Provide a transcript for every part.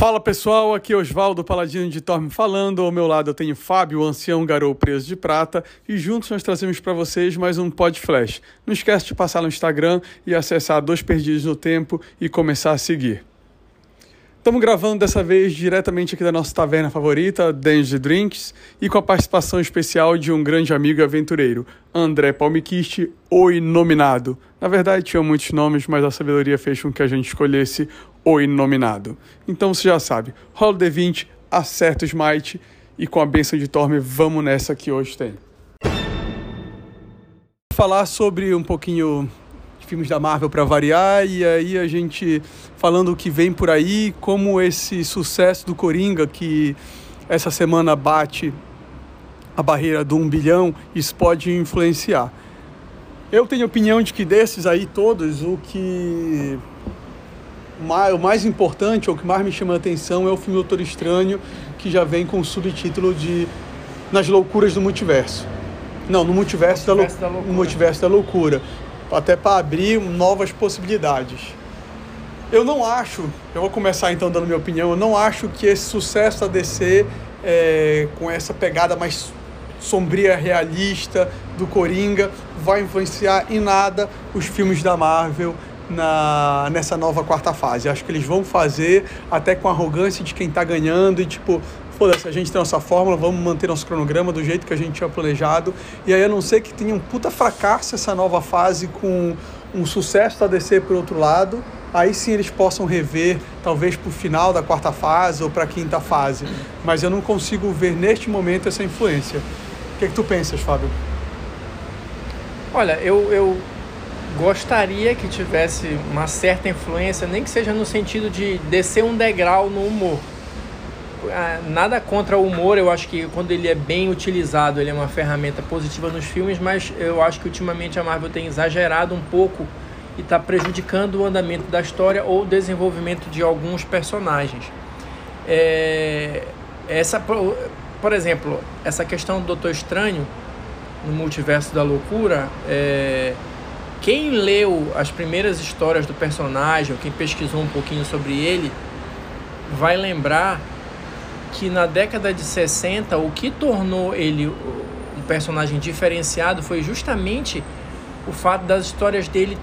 Fala pessoal, aqui é Oswaldo Paladino de Torme falando. Ao meu lado eu tenho Fábio, o ancião garou preso de prata, e juntos nós trazemos para vocês mais um Pod Flash. Não esquece de passar no Instagram e acessar Dois Perdidos no Tempo e começar a seguir. Estamos gravando dessa vez diretamente aqui da nossa taverna favorita, Danger Drinks, e com a participação especial de um grande amigo e aventureiro, André Palmiquiste, o Inominado. Na verdade, tinha muitos nomes, mas a sabedoria fez com que a gente escolhesse o Inominado. Então você já sabe, rola o D20, acerta o Smite, e com a benção de Torme, vamos nessa que hoje tem. Falar sobre um pouquinho filmes da Marvel para variar, e aí a gente falando o que vem por aí, como esse sucesso do Coringa, que essa semana bate a barreira do um bilhão, isso pode influenciar. Eu tenho opinião de que desses aí todos, o que o mais importante, ou o que mais me chama a atenção é o filme Doutor Estranho, que já vem com o subtítulo de Nas Loucuras do Multiverso. Não, no Multiverso, da, lou da Multiverso da Loucura até para abrir novas possibilidades. Eu não acho, eu vou começar então dando minha opinião, eu não acho que esse sucesso da DC, é, com essa pegada mais sombria, realista do Coringa, vai influenciar em nada os filmes da Marvel na, nessa nova quarta fase. Acho que eles vão fazer até com arrogância de quem está ganhando e tipo, foda-se, a gente tem nossa fórmula, vamos manter nosso cronograma do jeito que a gente tinha planejado. E aí, a não ser que tenha um puta fracasso essa nova fase com um sucesso da DC por outro lado, aí sim eles possam rever, talvez para o final da quarta fase ou para a quinta fase. Mas eu não consigo ver neste momento essa influência. O que, é que tu pensas, Fábio? Olha, eu, eu gostaria que tivesse uma certa influência, nem que seja no sentido de descer um degrau no humor. Ah, nada contra o humor, eu acho que quando ele é bem utilizado, ele é uma ferramenta positiva nos filmes, mas eu acho que ultimamente a Marvel tem exagerado um pouco e está prejudicando o andamento da história ou o desenvolvimento de alguns personagens. É, essa, por exemplo, essa questão do Doutor Estranho no multiverso da loucura, é, quem leu as primeiras histórias do personagem, ou quem pesquisou um pouquinho sobre ele, vai lembrar que na década de 60 o que tornou ele um personagem diferenciado foi justamente o fato das histórias dele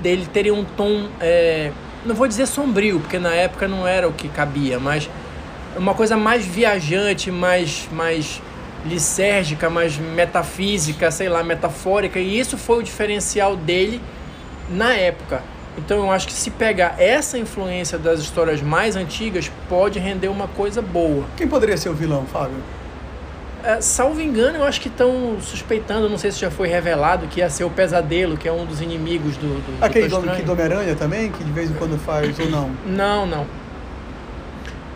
dele terem um tom é, não vou dizer sombrio porque na época não era o que cabia mas uma coisa mais viajante mais mais lisérgica mais metafísica sei lá metafórica e isso foi o diferencial dele na época então eu acho que se pegar essa influência das histórias mais antigas, pode render uma coisa boa. Quem poderia ser o vilão, Fábio? É, salvo engano, eu acho que estão suspeitando, não sei se já foi revelado, que ia ser o Pesadelo, que é um dos inimigos do. do Aquele do, que do Homem-Aranha também, que de vez em quando faz ou não? Não, não.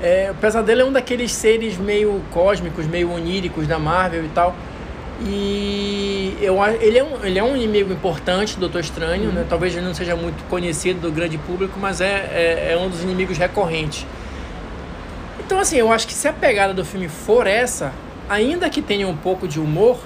É, o Pesadelo é um daqueles seres meio cósmicos, meio oníricos da Marvel e tal. E eu, ele, é um, ele é um inimigo importante do Doutor Estranho, uhum. né? talvez ele não seja muito conhecido do grande público, mas é, é, é, um dos inimigos recorrentes. Então, assim, eu acho que se a pegada do filme for essa, ainda que tenha um pouco de humor,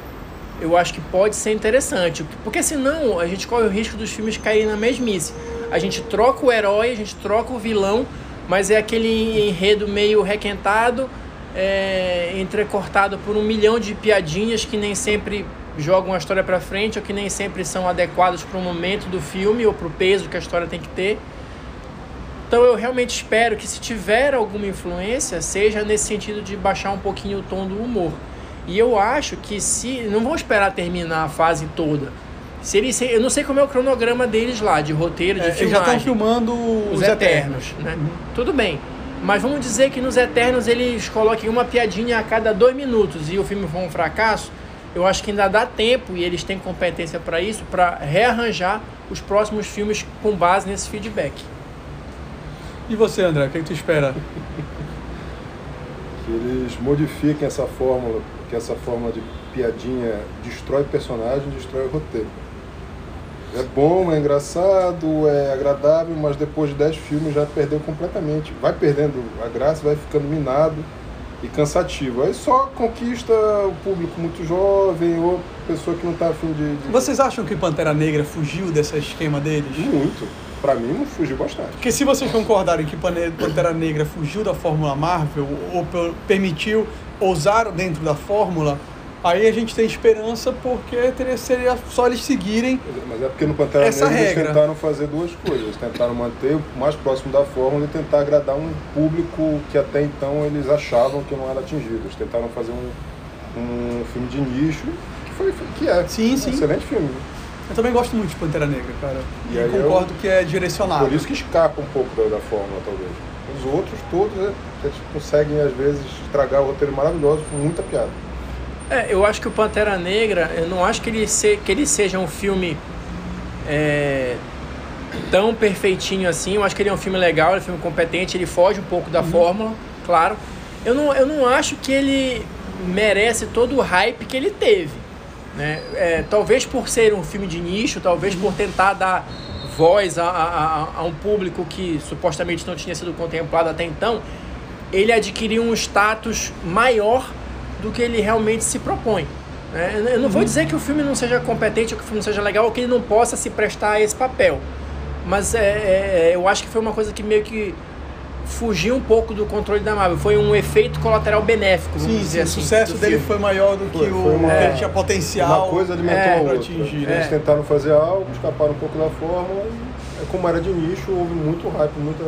eu acho que pode ser interessante. Porque senão a gente corre o risco dos filmes caírem na mesmice. A gente troca o herói, a gente troca o vilão, mas é aquele enredo meio requentado é, entrecortado por um milhão de piadinhas que nem sempre jogam a história para frente ou que nem sempre são adequadas para o momento do filme ou para o peso que a história tem que ter. Então eu realmente espero que se tiver alguma influência, seja nesse sentido de baixar um pouquinho o tom do humor. E eu acho que se. Não vão esperar terminar a fase toda. Se eles, eu não sei como é o cronograma deles lá, de roteiro, de é, filmagem. Eles já estão filmando os, os Eternos. eternos né? Uhum. Tudo bem. Mas vamos dizer que nos Eternos eles coloquem uma piadinha a cada dois minutos e o filme for um fracasso. Eu acho que ainda dá tempo e eles têm competência para isso, para rearranjar os próximos filmes com base nesse feedback. E você, André, o que, é que tu espera? que eles modifiquem essa fórmula, que essa fórmula de piadinha destrói o personagem, destrói o roteiro. É bom, é engraçado, é agradável, mas depois de 10 filmes já perdeu completamente. Vai perdendo a graça, vai ficando minado e cansativo. Aí só conquista o público muito jovem ou pessoa que não está afim de, de, Vocês acham que Pantera Negra fugiu desse esquema deles? Muito. Pra mim, fugiu bastante. Porque se vocês concordarem que Pantera Negra fugiu da Fórmula Marvel, ou per- permitiu ousar dentro da Fórmula, aí a gente tem esperança porque teria, seria só eles seguirem. Mas é porque no Pantera Essa Negra eles tentaram fazer duas coisas. Eles tentaram manter o mais próximo da fórmula e tentar agradar um público que até então eles achavam que não era atingido. Eles tentaram fazer um, um filme de nicho, que, foi, que é Sim, um sim. excelente filme. Eu também gosto muito de Pantera Negra, cara. E E, aí eu- concordo que é direcionado. Por isso que escapa um pouco da, da fórmula, talvez. Os outros todos, né, eles conseguem às vezes estragar o roteiro maravilhoso com muita piada. É, eu acho que o Pantera Negra, eu não acho que ele, se, que ele seja um filme é, tão perfeitinho assim. Eu acho que ele é um filme legal, ele é um filme competente, ele foge um pouco da fórmula, claro. Eu não, eu não acho que ele merece todo o hype que ele teve. Né? É, talvez por ser um filme de nicho, talvez por tentar dar voz a, a- a um público que supostamente não tinha sido contemplado até então, ele adquiriu um status maior do que ele realmente se propõe. né? Eu- não vou dizer que o filme não seja competente ou que o filme não seja legal ou que ele não possa se prestar a esse papel. Mas é, é, eu acho que foi uma coisa que meio que fugiu um pouco do controle da Marvel. Foi um efeito colateral benéfico, vamos Sim, sim, dizer o assim. sucesso do dele filme. foi maior do que Foi, o foi uma- que ele tinha potencial. Uma coisa alimentou é, a outra. atingir, Eles é. tentaram fazer algo, escaparam um pouco da fórmula. E, é, como era de nicho, houve muito hype, muita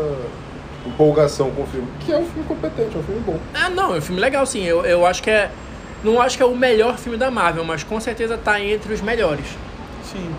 empolgação com o filme. Que é um filme competente, é um filme bom. Ah, não, é um filme legal, sim. Eu, eu acho que é. Não acho que é o melhor filme da Marvel, mas com certeza tá entre os melhores. Sim.